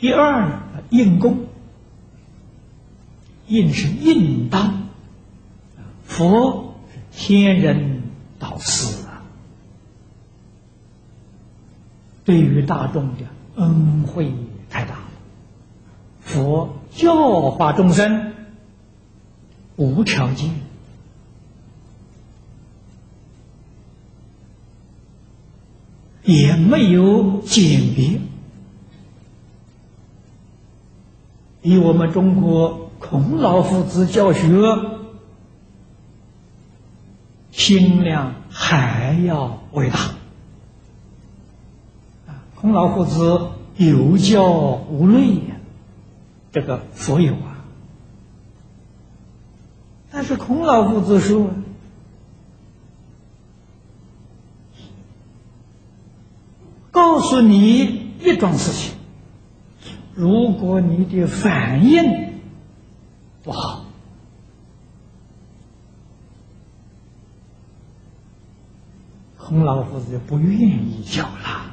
第二呢，应供，应是应当，佛是天人导师啊，对于大众的恩惠太大了。佛教化众生无条件，也没有鉴别。比我们中国孔老夫子教学心量还要伟大啊！孔老夫子有教无类呀，这个佛有啊。但是孔老夫子说，告诉你一桩事情。如果你的反应不好，孔老夫子就不愿意教了。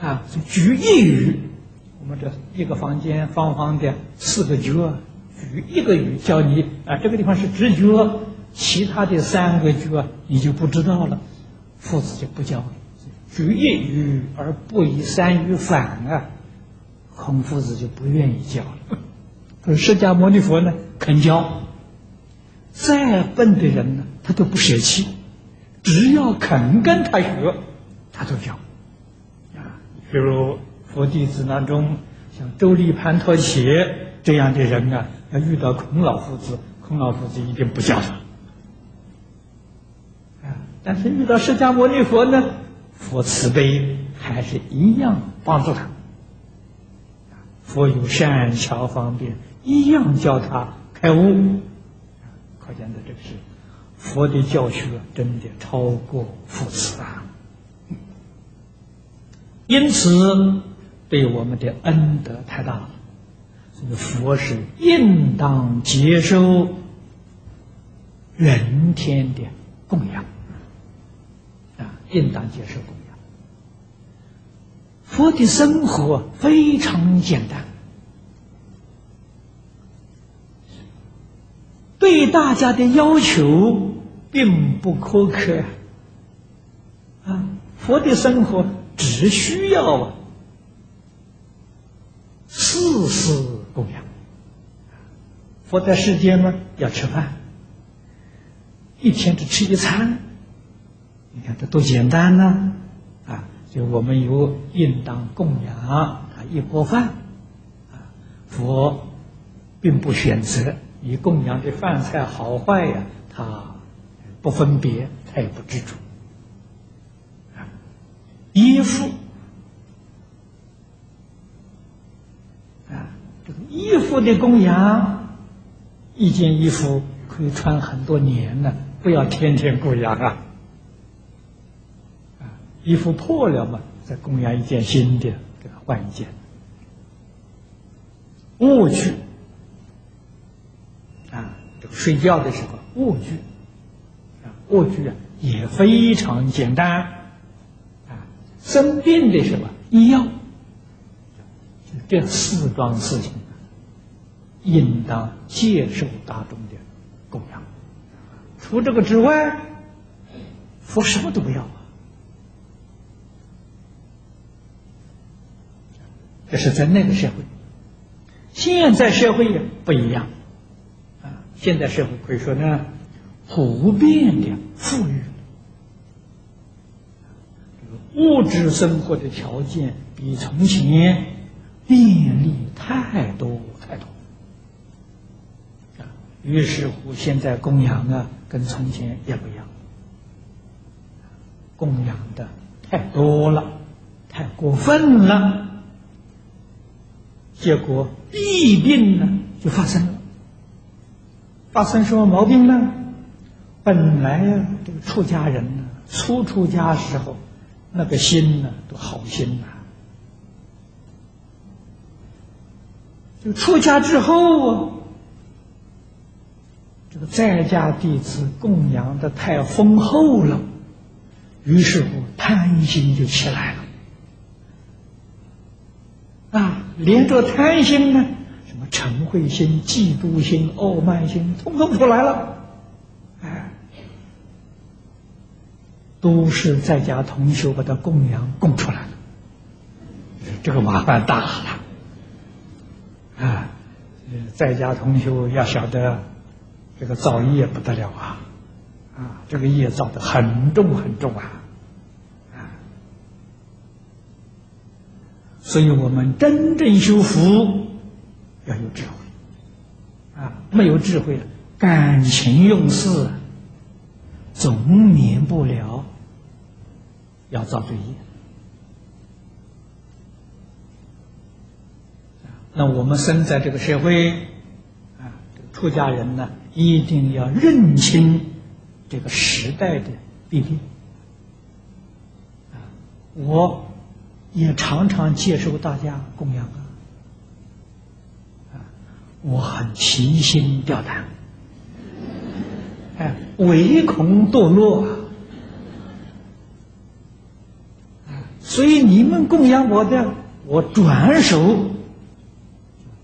啊，举一隅，我们这一个房间方方的四个角，举一个隅教你啊，这个地方是直角，其他的三个角你就不知道了，夫子就不教了。举一隅而不以三隅反啊，孔夫子就不愿意教了。可释迦牟尼佛呢，肯教。再笨的人呢，他都不舍弃，只要肯跟他学，他都教。啊，比如佛弟子当中，像周立盘陀伽这样的人啊，要遇到孔老夫子，孔老夫子一定不教他。啊，但是遇到释迦牟尼佛呢？佛慈悲，还是一样帮助他。佛有善巧方便，一样教他开悟。可见的这个是佛的教学，真的超过父慈啊！因此，对我们的恩德太大了。所以，佛是应当接受人天的供养啊。应当接受。佛的生活非常简单，对大家的要求并不苛刻啊。佛的生活只需要啊，事事供养。佛在世间呢，要吃饭，一天只吃一餐。你看这多简单呢，就我们有应当供养啊一锅饭，啊，佛并不选择你供养的饭菜好坏呀，他不分别，他也不执着。衣服啊，这个衣服的供养，一件衣服可以穿很多年呢，不要天天供养啊。衣服破了嘛，再供养一件新的，给他换一件。卧具啊，这个睡觉的时候卧具啊，卧具啊也非常简单啊。生病的时候医药，这四桩事情应当接受大众的供养。除这个之外，佛什么都不要。这是在那个社会，现在社会也不一样，啊，现在社会可以说呢，普遍的富裕，物质生活的条件比从前便利太多太多，啊，于是乎现在供养啊，跟从前也不一样，供养的太多了，太过分了。结果疫病呢就发生了，发生什么毛病呢？本来啊，这个出家人呢，初出家时候，那个心呢都好心呐。就出家之后啊，这个在家弟子供养的太丰厚了，于是乎贪心就起来了。啊，连着贪心呢，什么嗔恚心、嫉妒心、傲慢心，通通出来了，哎，都是在家同修把它供养供出来了，这个麻烦大了，啊，在家同修要晓得，这个造业不得了啊，啊，这个业造的很重很重啊。所以我们真正修福要有智慧啊，没有智慧，感情用事，总免不了要造罪业。那我们生在这个社会啊，出家人呢，一定要认清这个时代的弊病啊，我。也常常接受大家供养啊，啊，我很提心吊胆，哎，唯恐堕落啊，所以你们供养我的，我转手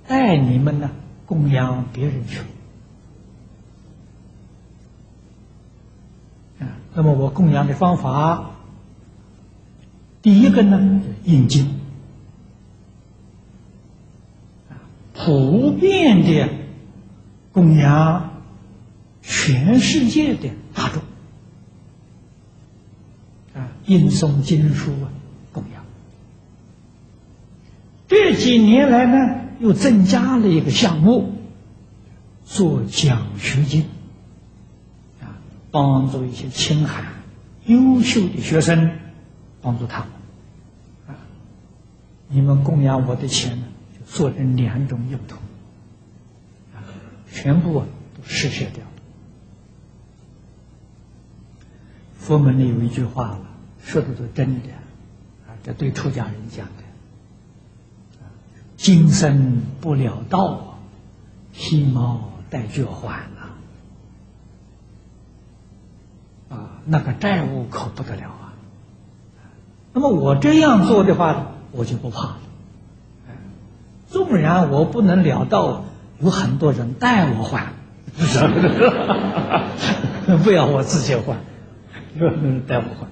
带你们呢供养别人去啊。那么我供养的方法。第一个呢，印经普遍的供养全世界的大众啊，印送经书啊，供养。这几年来呢，又增加了一个项目，做奖学金啊，帮助一些清寒优秀的学生，帮助他们。你们供养我的钱呢，做成两种用途，啊，全部都实现掉了。佛门里有一句话，说的都真的，啊，这对出家人讲的，今生不了道，披毛戴角还了，啊，那个债务可不得了啊。那么我这样做的话。我就不怕了，纵然我不能了道，有很多人代我还，不要我自己还，代我还。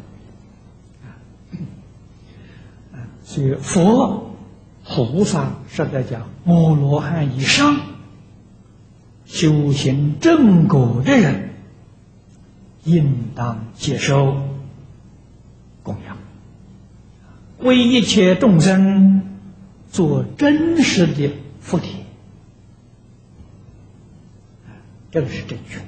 所以佛菩萨是在讲摩罗汉以上修行正果的人，应当接受供养。为一切众生做真实的福田，这个是正确。